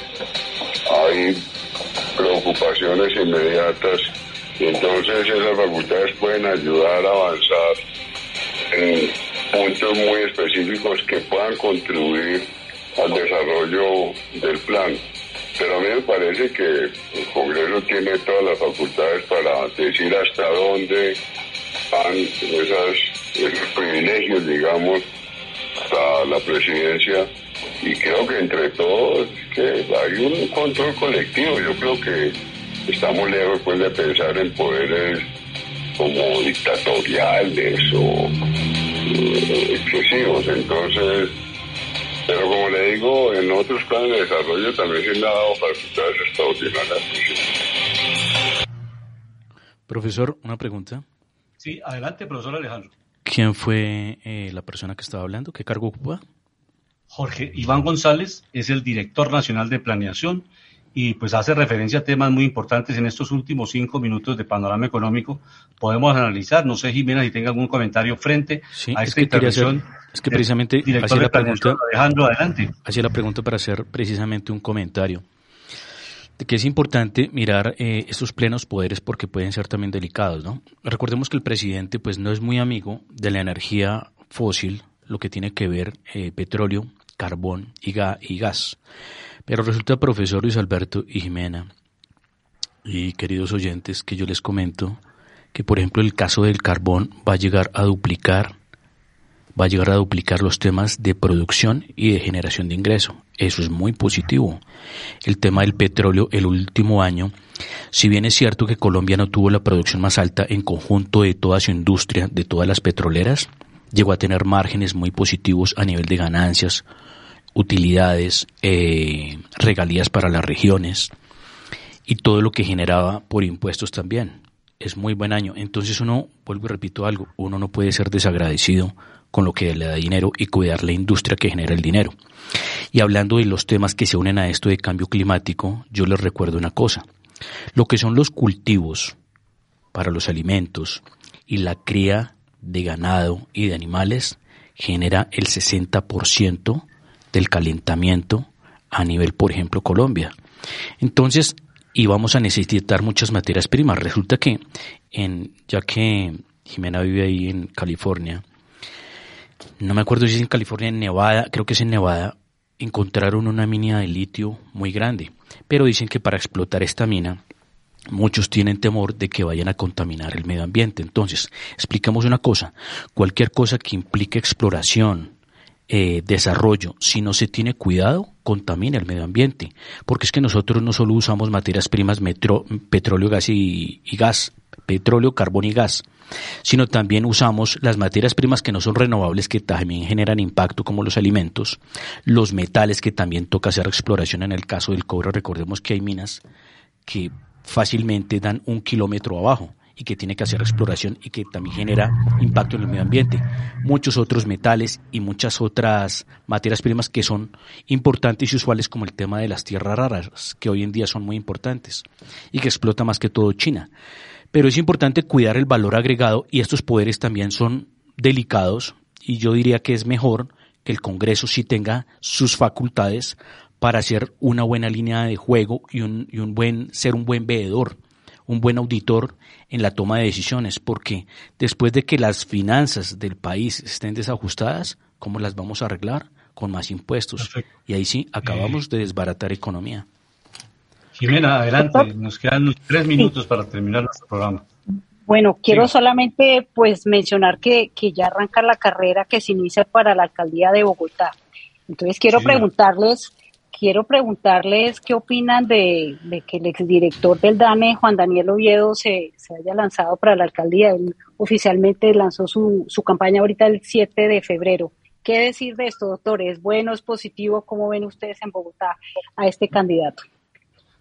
hay preocupaciones inmediatas y entonces esas facultades pueden ayudar a avanzar en puntos muy específicos que puedan contribuir al desarrollo del plan. Pero a mí me parece que el Congreso tiene todas las facultades para decir hasta dónde van esas, esos privilegios, digamos, hasta la presidencia. Y creo que entre todos que hay un control colectivo. Yo creo que estamos lejos pues, de pensar en poderes como dictatoriales o eh, excesivos. Entonces, pero como le digo, en otros planes de desarrollo también se han dado facultades extraordinarias. Profesor, una pregunta. Sí, adelante, profesor Alejandro. ¿Quién fue eh, la persona que estaba hablando? ¿Qué cargo ocupa? Jorge Iván González es el director nacional de planeación y pues hace referencia a temas muy importantes en estos últimos cinco minutos de panorama económico. Podemos analizar, no sé Jimena si tenga algún comentario frente a esta intervención. Es que precisamente hacía la pregunta, Alejandro, adelante. Hacía la pregunta para hacer precisamente un comentario de que es importante mirar eh, estos plenos poderes porque pueden ser también delicados, ¿no? Recordemos que el presidente pues no es muy amigo de la energía fósil, lo que tiene que ver eh, petróleo, carbón y, y gas. Pero resulta, profesor Luis Alberto y Jimena, y queridos oyentes, que yo les comento que, por ejemplo, el caso del carbón va a llegar a duplicar, va a llegar a duplicar los temas de producción y de generación de ingreso. Eso es muy positivo. El tema del petróleo, el último año, si bien es cierto que Colombia no tuvo la producción más alta en conjunto de toda su industria, de todas las petroleras, llegó a tener márgenes muy positivos a nivel de ganancias, utilidades, eh, regalías para las regiones y todo lo que generaba por impuestos también. Es muy buen año. Entonces uno, vuelvo y repito algo, uno no puede ser desagradecido con lo que le da dinero y cuidar la industria que genera el dinero. Y hablando de los temas que se unen a esto de cambio climático, yo les recuerdo una cosa. Lo que son los cultivos para los alimentos y la cría de ganado y de animales genera el 60% del calentamiento a nivel, por ejemplo, Colombia. Entonces, íbamos a necesitar muchas materias primas. Resulta que, en, ya que Jimena vive ahí en California, no me acuerdo si es en California, en Nevada, creo que es en Nevada, encontraron una mina de litio muy grande. Pero dicen que para explotar esta mina, muchos tienen temor de que vayan a contaminar el medio ambiente. Entonces, explicamos una cosa, cualquier cosa que implique exploración, eh, desarrollo, si no se tiene cuidado, contamina el medio ambiente. Porque es que nosotros no solo usamos materias primas, metro, petróleo, gas y, gas, petróleo, carbón y gas, sino también usamos las materias primas que no son renovables, que también generan impacto, como los alimentos, los metales que también toca hacer exploración en el caso del cobre. Recordemos que hay minas que fácilmente dan un kilómetro abajo y que tiene que hacer exploración y que también genera impacto en el medio ambiente. Muchos otros metales y muchas otras materias primas que son importantes y usuales como el tema de las tierras raras, que hoy en día son muy importantes y que explota más que todo China. Pero es importante cuidar el valor agregado y estos poderes también son delicados y yo diría que es mejor que el Congreso sí tenga sus facultades para hacer una buena línea de juego y un, y un buen, ser un buen veedor, un buen auditor en la toma de decisiones, porque después de que las finanzas del país estén desajustadas, ¿cómo las vamos a arreglar? Con más impuestos. Y ahí sí, acabamos eh, de desbaratar economía. Jimena, adelante, nos quedan tres minutos para terminar nuestro programa. Bueno, quiero solamente pues mencionar que, que, ya arranca la carrera que se inicia para la alcaldía de Bogotá. Entonces quiero preguntarles, quiero preguntarles qué opinan de, que el exdirector del DANE, Juan Daniel Oviedo, se, se haya lanzado para la alcaldía. Él oficialmente lanzó su, su campaña ahorita el 7 de febrero. ¿Qué decir de esto, doctor? ¿Es bueno, es positivo? ¿Cómo ven ustedes en Bogotá a este candidato?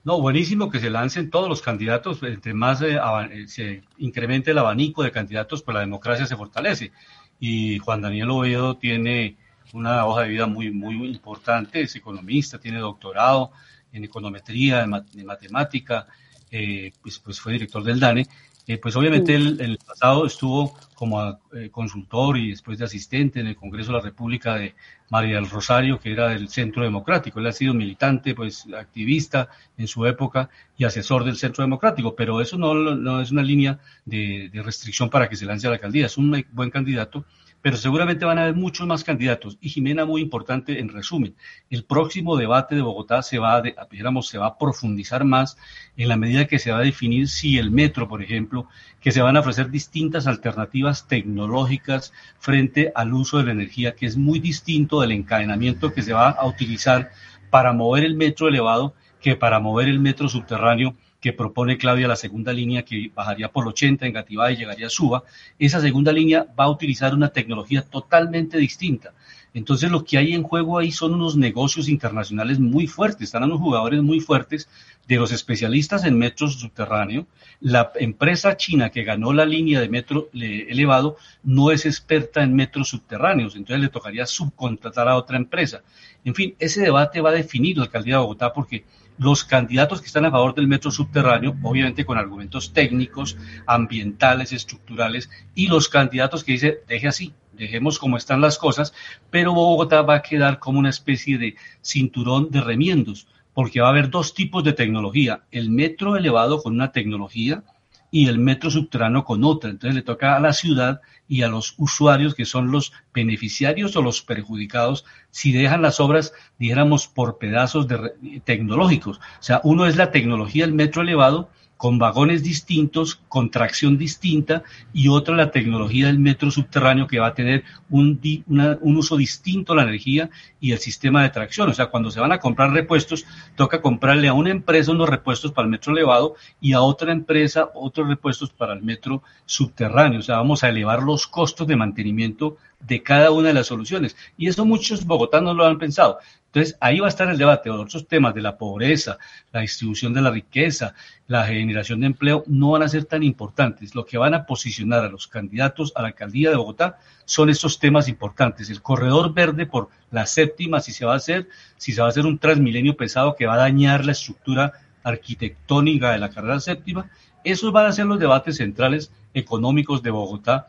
No, buenísimo que se lancen todos los candidatos, entre más eh, eh, se incremente el abanico de candidatos, pues la democracia se fortalece. Y Juan Daniel Oviedo tiene una hoja de vida muy, muy importante, es economista, tiene doctorado en econometría, en, matemática, eh, pues, pues, fue director del DANE eh, pues obviamente él en el pasado estuvo como eh, consultor y después de asistente en el Congreso de la República de María del Rosario, que era del Centro Democrático. Él ha sido militante, pues activista en su época y asesor del Centro Democrático, pero eso no, no es una línea de, de restricción para que se lance a la alcaldía. Es un buen candidato pero seguramente van a haber muchos más candidatos. Y Jimena, muy importante en resumen, el próximo debate de Bogotá se va, a, se va a profundizar más en la medida que se va a definir si el metro, por ejemplo, que se van a ofrecer distintas alternativas tecnológicas frente al uso de la energía, que es muy distinto del encadenamiento que se va a utilizar para mover el metro elevado que para mover el metro subterráneo que propone Claudia, la segunda línea que bajaría por 80 en Gativá y llegaría a Suba, esa segunda línea va a utilizar una tecnología totalmente distinta. Entonces lo que hay en juego ahí son unos negocios internacionales muy fuertes, están unos jugadores muy fuertes de los especialistas en metro subterráneo. La empresa china que ganó la línea de metro elevado no es experta en metros subterráneos, entonces le tocaría subcontratar a otra empresa. En fin, ese debate va a definir la alcaldía de Bogotá porque los candidatos que están a favor del metro subterráneo, obviamente con argumentos técnicos, ambientales, estructurales, y los candidatos que dicen, deje así, dejemos como están las cosas, pero Bogotá va a quedar como una especie de cinturón de remiendos, porque va a haber dos tipos de tecnología, el metro elevado con una tecnología y el metro subterráneo con otra. Entonces le toca a la ciudad y a los usuarios que son los beneficiarios o los perjudicados si dejan las obras, dijéramos, por pedazos de, tecnológicos. O sea, uno es la tecnología del metro elevado con vagones distintos, con tracción distinta y otra la tecnología del metro subterráneo que va a tener un, un uso distinto a la energía y el sistema de tracción. O sea, cuando se van a comprar repuestos, toca comprarle a una empresa unos repuestos para el metro elevado y a otra empresa otros repuestos para el metro subterráneo. O sea, vamos a elevar los costos de mantenimiento de cada una de las soluciones. Y eso muchos bogotanos lo han pensado. Entonces, ahí va a estar el debate. Otros temas de la pobreza, la distribución de la riqueza, la generación de empleo, no van a ser tan importantes. Lo que van a posicionar a los candidatos a la alcaldía de Bogotá son estos temas importantes. El corredor verde por la séptima, si se va a hacer, si se va a hacer un transmilenio pesado que va a dañar la estructura arquitectónica de la carrera séptima. Esos van a ser los debates centrales económicos de Bogotá.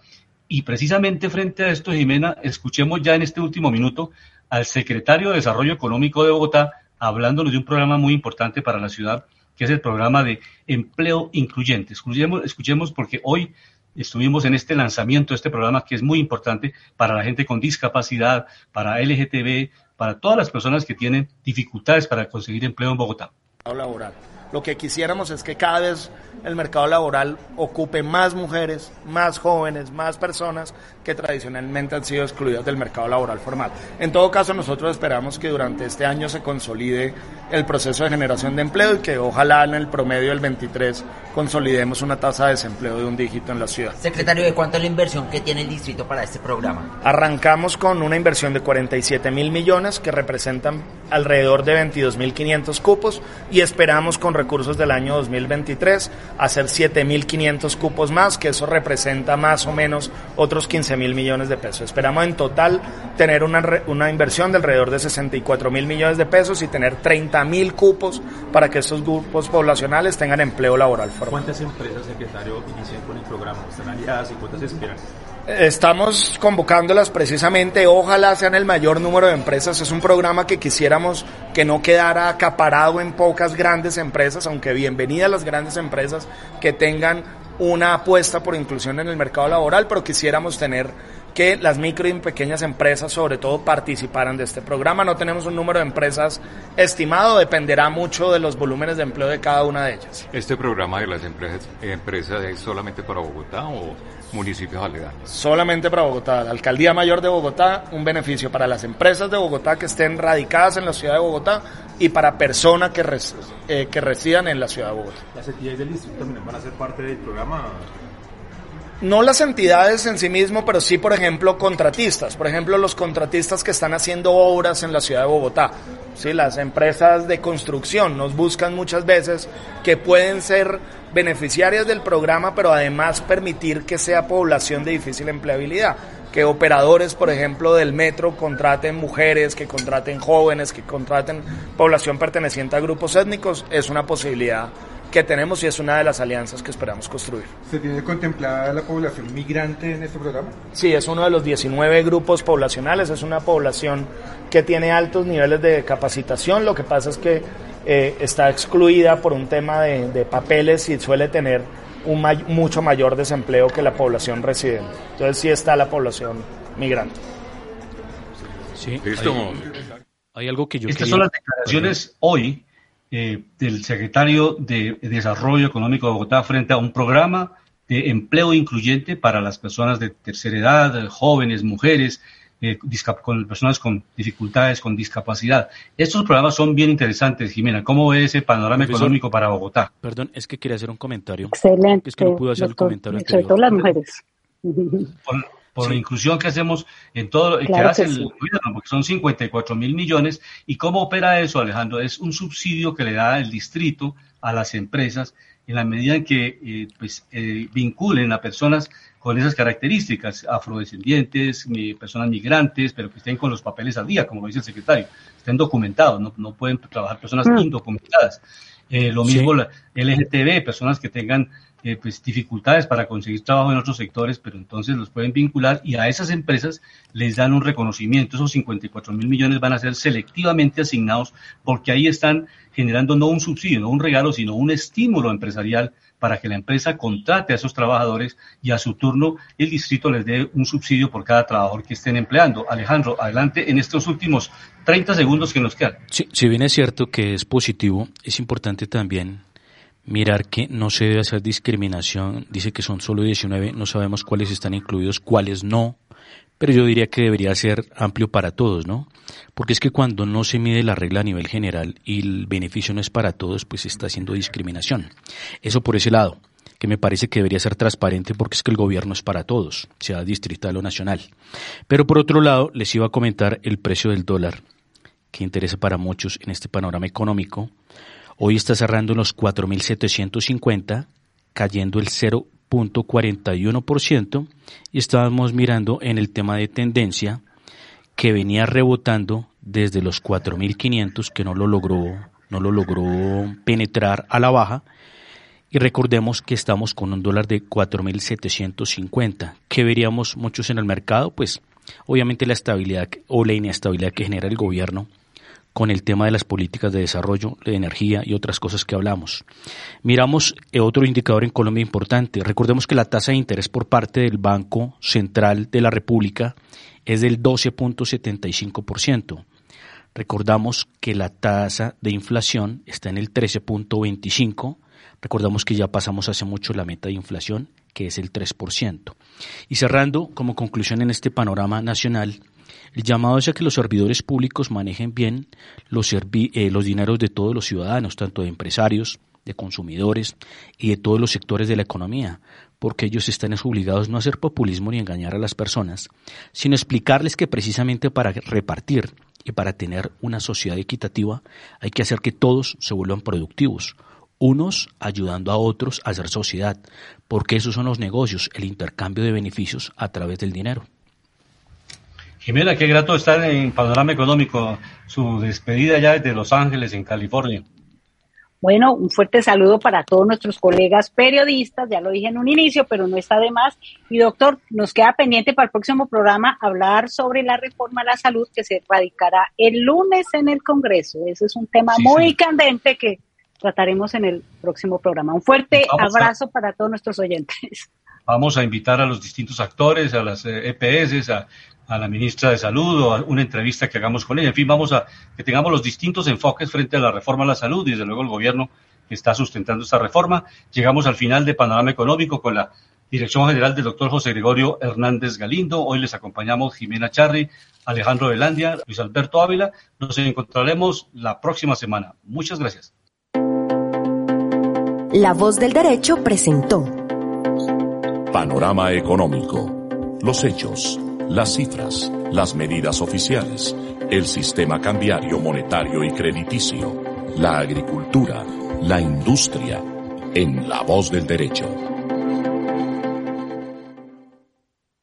Y precisamente frente a esto, Jimena, escuchemos ya en este último minuto al secretario de Desarrollo Económico de Bogotá hablándonos de un programa muy importante para la ciudad, que es el programa de empleo incluyente. Escuchemos, escuchemos porque hoy estuvimos en este lanzamiento de este programa que es muy importante para la gente con discapacidad, para LGTB, para todas las personas que tienen dificultades para conseguir empleo en Bogotá. Lo que quisiéramos es que cada vez el mercado laboral ocupe más mujeres, más jóvenes, más personas que tradicionalmente han sido excluidas del mercado laboral formal. En todo caso, nosotros esperamos que durante este año se consolide el proceso de generación de empleo y que ojalá en el promedio del 23 consolidemos una tasa de desempleo de un dígito en la ciudad. Secretario, ¿de cuánto es la inversión que tiene el distrito para este programa? Arrancamos con una inversión de 47 mil millones que representan alrededor de 22.500 cupos y esperamos con recursos del año 2023 hacer 7.500 cupos más, que eso representa más o menos otros 15.000 millones de pesos. Esperamos en total tener una, una inversión de alrededor de 64.000 millones de pesos y tener 30.000 cupos para que estos grupos poblacionales tengan empleo laboral formal. ¿Cuántas empresas, secretario, inician con el programa? ¿Están aliadas y cuántas esperan? Estamos convocándolas precisamente, ojalá sean el mayor número de empresas. Es un programa que quisiéramos que no quedara acaparado en pocas grandes empresas, aunque bienvenidas las grandes empresas que tengan una apuesta por inclusión en el mercado laboral, pero quisiéramos tener que las micro y pequeñas empresas sobre todo participaran de este programa. No tenemos un número de empresas estimado, dependerá mucho de los volúmenes de empleo de cada una de ellas. ¿Este programa de las empresas, empresas es solamente para Bogotá o municipios aledaños? Solamente para Bogotá. La Alcaldía Mayor de Bogotá, un beneficio para las empresas de Bogotá que estén radicadas en la ciudad de Bogotá y para personas que, eh, que residan en la ciudad de Bogotá. ¿Las entidades del distrito también van a ser parte del programa? No las entidades en sí mismo, pero sí, por ejemplo, contratistas. Por ejemplo, los contratistas que están haciendo obras en la ciudad de Bogotá. ¿sí? Las empresas de construcción nos buscan muchas veces que pueden ser beneficiarias del programa, pero además permitir que sea población de difícil empleabilidad. Que operadores, por ejemplo, del metro contraten mujeres, que contraten jóvenes, que contraten población perteneciente a grupos étnicos, es una posibilidad que tenemos y es una de las alianzas que esperamos construir. ¿Se tiene contemplada la población migrante en este programa? Sí, es uno de los 19 grupos poblacionales, es una población que tiene altos niveles de capacitación, lo que pasa es que eh, está excluida por un tema de, papeles y suele tener un mucho mayor desempleo que la población residente. Entonces sí está la población migrante. Sí, hay, algo que yo Estas son las declaraciones hoy eh, del secretario de Desarrollo Económico de Bogotá frente a un programa de empleo incluyente para las personas de tercera edad, jóvenes, mujeres, eh, con personas con dificultades, con discapacidad. Estos programas son bien interesantes, Jimena. ¿Cómo ve ese panorama económico para Bogotá? Perdón, es que quería hacer un comentario. Excelente. Es que no pude hacer el comentario Sobre todo las mujeres por la inclusión que hacemos en todo lo que hace el gobierno, porque son 54 mil millones. ¿Y cómo opera eso, Alejandro? Es un subsidio que le da el distrito a las empresas en la medida en que eh, pues, eh, vinculen a personas con esas características, afrodescendientes, personas migrantes, pero que estén con los papeles al día, como lo dice el secretario, estén documentados, no, no pueden trabajar personas mm. indocumentadas. Eh, lo mismo la LGTB, personas que tengan eh, pues, dificultades para conseguir trabajo en otros sectores, pero entonces los pueden vincular y a esas empresas les dan un reconocimiento. Esos 54 mil millones van a ser selectivamente asignados porque ahí están generando no un subsidio, no un regalo, sino un estímulo empresarial para que la empresa contrate a esos trabajadores y a su turno el distrito les dé un subsidio por cada trabajador que estén empleando. Alejandro, adelante en estos últimos 30 segundos que nos quedan. Sí, si bien es cierto que es positivo, es importante también mirar que no se debe hacer discriminación. Dice que son solo 19, no sabemos cuáles están incluidos, cuáles no, pero yo diría que debería ser amplio para todos, ¿no? Porque es que cuando no se mide la regla a nivel general y el beneficio no es para todos, pues está haciendo discriminación. Eso por ese lado, que me parece que debería ser transparente porque es que el gobierno es para todos, sea distrital o nacional. Pero por otro lado, les iba a comentar el precio del dólar, que interesa para muchos en este panorama económico Hoy está cerrando en los 4.750, cayendo el 0.41% y estábamos mirando en el tema de tendencia que venía rebotando desde los 4.500 que no lo logró no lo logró penetrar a la baja. Y recordemos que estamos con un dólar de 4.750 ¿Qué veríamos muchos en el mercado pues obviamente la estabilidad o la inestabilidad que genera el gobierno con el tema de las políticas de desarrollo, de energía y otras cosas que hablamos. Miramos eh, otro indicador en Colombia importante. Recordemos que la tasa de interés por parte del Banco Central de la República es del 12.75%. Recordamos que la tasa de inflación está en el 13.25%. Recordamos que ya pasamos hace mucho la meta de inflación, que es el 3%. Y cerrando, como conclusión en este panorama nacional, el llamado es a que los servidores públicos manejen bien los, eh, los dineros de todos los ciudadanos, tanto de empresarios, de consumidores y de todos los sectores de la economía, porque ellos están obligados no a hacer populismo ni engañar a las personas, sino explicarles que precisamente para repartir Y para tener una sociedad equitativa hay que hacer que todos se vuelvan productivos, unos ayudando a otros a hacer sociedad, porque esos son los negocios, el intercambio de beneficios a través del dinero. Jimena, qué grato estar en Panorama Económico, su despedida ya desde Los Ángeles, en California. Bueno, un fuerte saludo para todos nuestros colegas periodistas, ya lo dije en un inicio, pero no está de más. Y doctor, nos queda pendiente para el próximo programa hablar sobre la reforma a la salud que se radicará el lunes en el Congreso. Ese es un tema muy candente que trataremos en el próximo programa. Un fuerte abrazo para todos nuestros oyentes. Vamos a invitar a los distintos actores, a las EPS, eh, e a, a la ministra de Salud o a una entrevista que hagamos con ella. En fin, vamos a que tengamos los distintos enfoques frente a la reforma a la salud y desde luego el gobierno que está sustentando esta reforma. Llegamos al final de Panorama Económico con la dirección general del doctor José Gregorio Hernández Galindo. Hoy les acompañamos Jimena Charri, Alejandro Velandia, Luis Alberto Ávila. Nos encontraremos la próxima semana. Muchas gracias. La voz del derecho presentó Panorama Económico. Los hechos las cifras, las medidas oficiales, el sistema cambiario monetario y crediticio, la agricultura, la industria, en la voz del derecho.